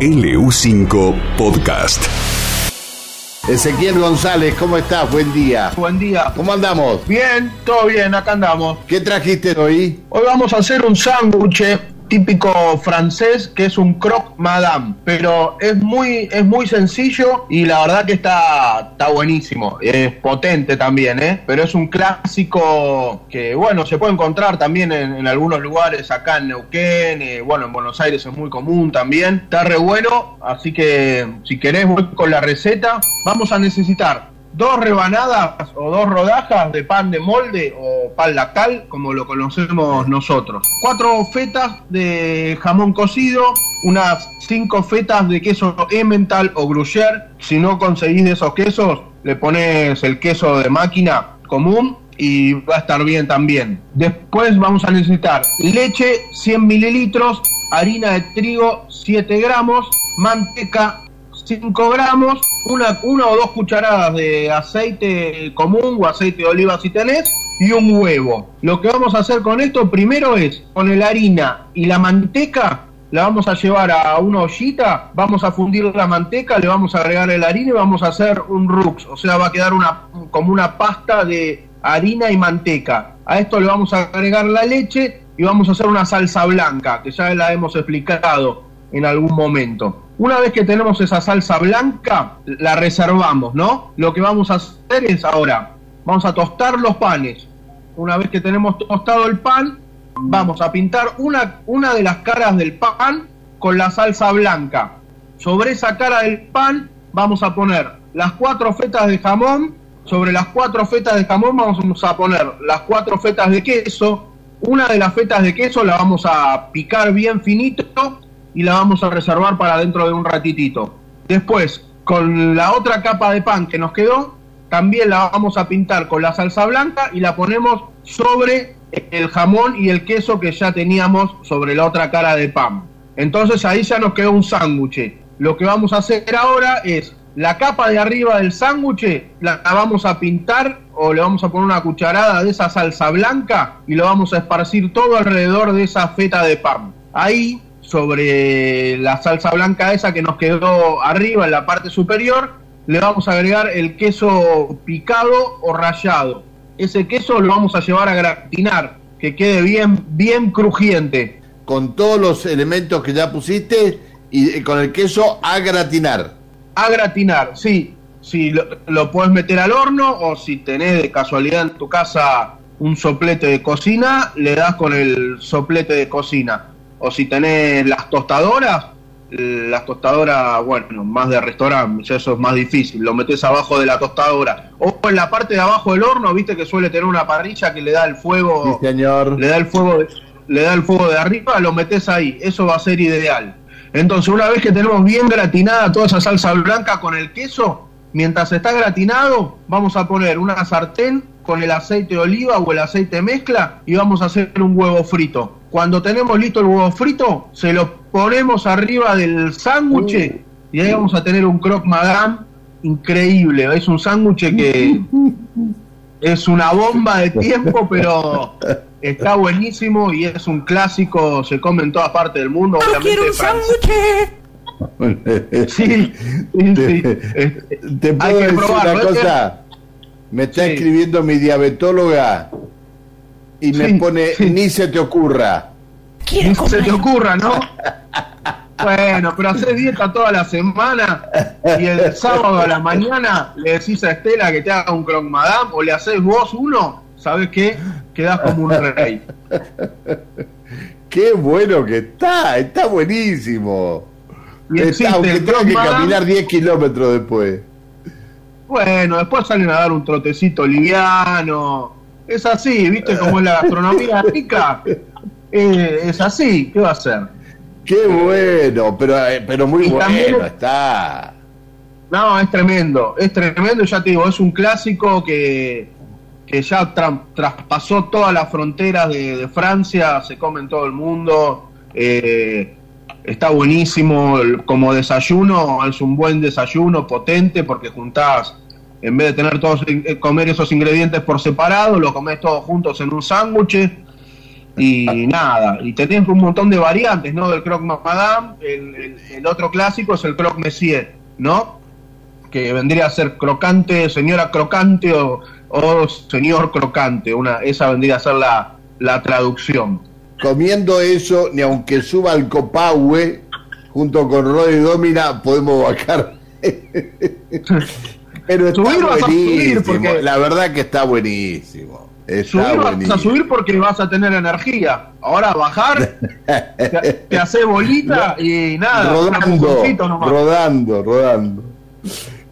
LU5 Podcast. Ezequiel González, ¿cómo estás? Buen día. Buen día. ¿Cómo andamos? Bien, todo bien, acá andamos. ¿Qué trajiste hoy? Hoy vamos a hacer un sándwich típico francés que es un croque madame, pero es muy es muy sencillo y la verdad que está está buenísimo, es potente también, ¿eh? Pero es un clásico que bueno, se puede encontrar también en, algunos lugares acá en Neuquén, eh, bueno, en Buenos Aires es muy común también. Está re bueno, así que si querés voy con la receta. Vamos a necesitar dos rebanadas o dos rodajas de pan de molde o pan lactal, como lo conocemos nosotros. Cuatro fetas de jamón cocido, unas cinco fetas de queso emmental o gruyère. Si no conseguís de esos quesos, le pones el queso de máquina común y va a estar bien también. Después vamos a necesitar leche 100 mililitros, harina de trigo 7 gramos, manteca 5 gramos, una, una o dos cucharadas de aceite común o aceite de oliva si tenés, y un huevo. Lo que vamos a hacer con esto primero es, con la harina y la manteca, la vamos a llevar a una ollita, vamos a fundir la manteca, le vamos a agregar el harina y vamos a hacer un rux, o sea, va a quedar una, como una pasta de harina y manteca. A esto le vamos a agregar la leche y vamos a hacer una salsa blanca, que ya la hemos explicado en algún momento. Una vez que tenemos esa salsa blanca, la reservamos, ¿no? Lo que vamos a hacer es ahora, vamos a tostar los panes. Una vez que tenemos tostado el pan, vamos a pintar una, una de las caras del pan con la salsa blanca. Sobre esa cara del pan vamos a poner las cuatro fetas de jamón. Sobre las cuatro fetas de jamón vamos a poner las cuatro fetas de queso. Una de las fetas de queso la vamos a picar bien finito y la vamos a reservar para dentro de un ratitito. Después, con la otra capa de pan que nos quedó, también la vamos a pintar con la salsa blanca y la ponemos sobre el jamón y el queso que ya teníamos sobre la otra cara de pan. Entonces ahí ya nos quedó un sándwich. Lo que vamos a hacer ahora es la capa de arriba del sándwich la, vamos a pintar o le vamos a poner una cucharada de esa salsa blanca y lo vamos a esparcir todo alrededor de esa feta de pan. Ahí sobre la salsa blanca esa que nos quedó arriba en la parte superior, le vamos a agregar el queso picado o rallado. Ese queso lo vamos a llevar a gratinar, que quede bien, bien crujiente. Con todos los elementos que ya pusiste y con el queso a gratinar. A gratinar, sí. Si lo, lo puedes meter al horno o si tenés de casualidad en tu casa un soplete de cocina, le das con el soplete de cocina o si tenés las tostadoras, las tostadoras, bueno, más de restaurante, eso es más difícil, lo metes abajo de la tostadora. O en la parte de abajo del horno, viste que suele tener una parrilla que le da el fuego, señor. le da el fuego, de, le da el fuego de arriba, lo metes ahí, eso va a ser ideal. Entonces, una vez que tenemos bien gratinada toda esa salsa blanca con el queso, mientras está gratinado, vamos a poner una sartén con el aceite de oliva o el aceite mezcla y vamos a hacer un huevo frito. Cuando tenemos listo el huevo frito, se lo ponemos arriba del sándwich y ahí vamos a tener un croque madame increíble. Es un sándwich que es una bomba de tiempo, pero está buenísimo y es un clásico, se come en todas partes del mundo. quiero un sándwich! sí, sí, Te, puedo decir una cosa. Me está escribiendo mi diabetóloga y me pone, ni se te ocurra. Ni se te ocurra, ¿no? bueno, pero haces dieta toda la semana y el sábado a la mañana le decís a Estela que te haga un croque madame o le haces vos uno, ¿sabes qué? Quedás como un rey. qué bueno que está, está buenísimo. está, aunque tengo que caminar 10 kilómetros después. Bueno, después salen a dar un trotecito liviano, es así, ¿viste cómo es la gastronomía rica? Eh, es así, ¿qué va a ser? Qué bueno, pero, eh, pero muy bueno está. No, es tremendo, es tremendo, ya te digo, es un clásico que, que ya traspasó todas las fronteras de, Francia, se come en todo el mundo, eh, está buenísimo como desayuno, es un buen desayuno potente porque juntás en vez de tener todos eh, comer esos ingredientes por separado, los comes todos juntos en un sándwich. Y nada, y tenés un montón de variantes, ¿no? Del croque madame, el, otro clásico es el croque monsieur, ¿no? Que vendría a ser crocante, señora crocante o, señor crocante, una, esa vendría a ser la, la traducción. Comiendo eso, ni aunque suba el copahue, junto con Roy Domina, podemos bajar. Pero está buenísimo, porque... la verdad que está buenísimo subir vas a subir porque vas a tener energía. Ahora bajar, te, hace bolita y nada. Rodando, rodando, rodando.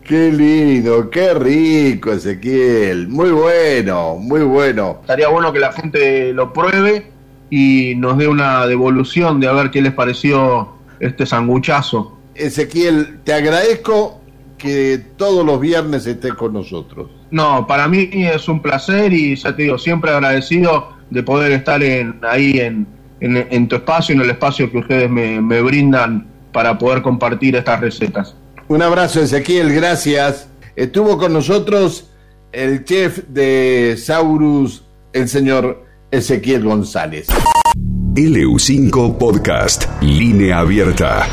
Qué lindo, qué rico Ezequiel. Muy bueno, muy bueno. Estaría bueno que la gente lo pruebe y nos dé una devolución de a ver qué les pareció este sanguchazo. Ezequiel, te agradezco que todos los viernes estés con nosotros. No, para mí es un placer y ya te digo, siempre agradecido de poder estar en, ahí en, en, tu espacio, en el espacio que ustedes me, me brindan para poder compartir estas recetas. Un abrazo Ezequiel, gracias. Estuvo con nosotros el chef de Saurus, el señor Ezequiel González. LU5 Podcast, línea abierta.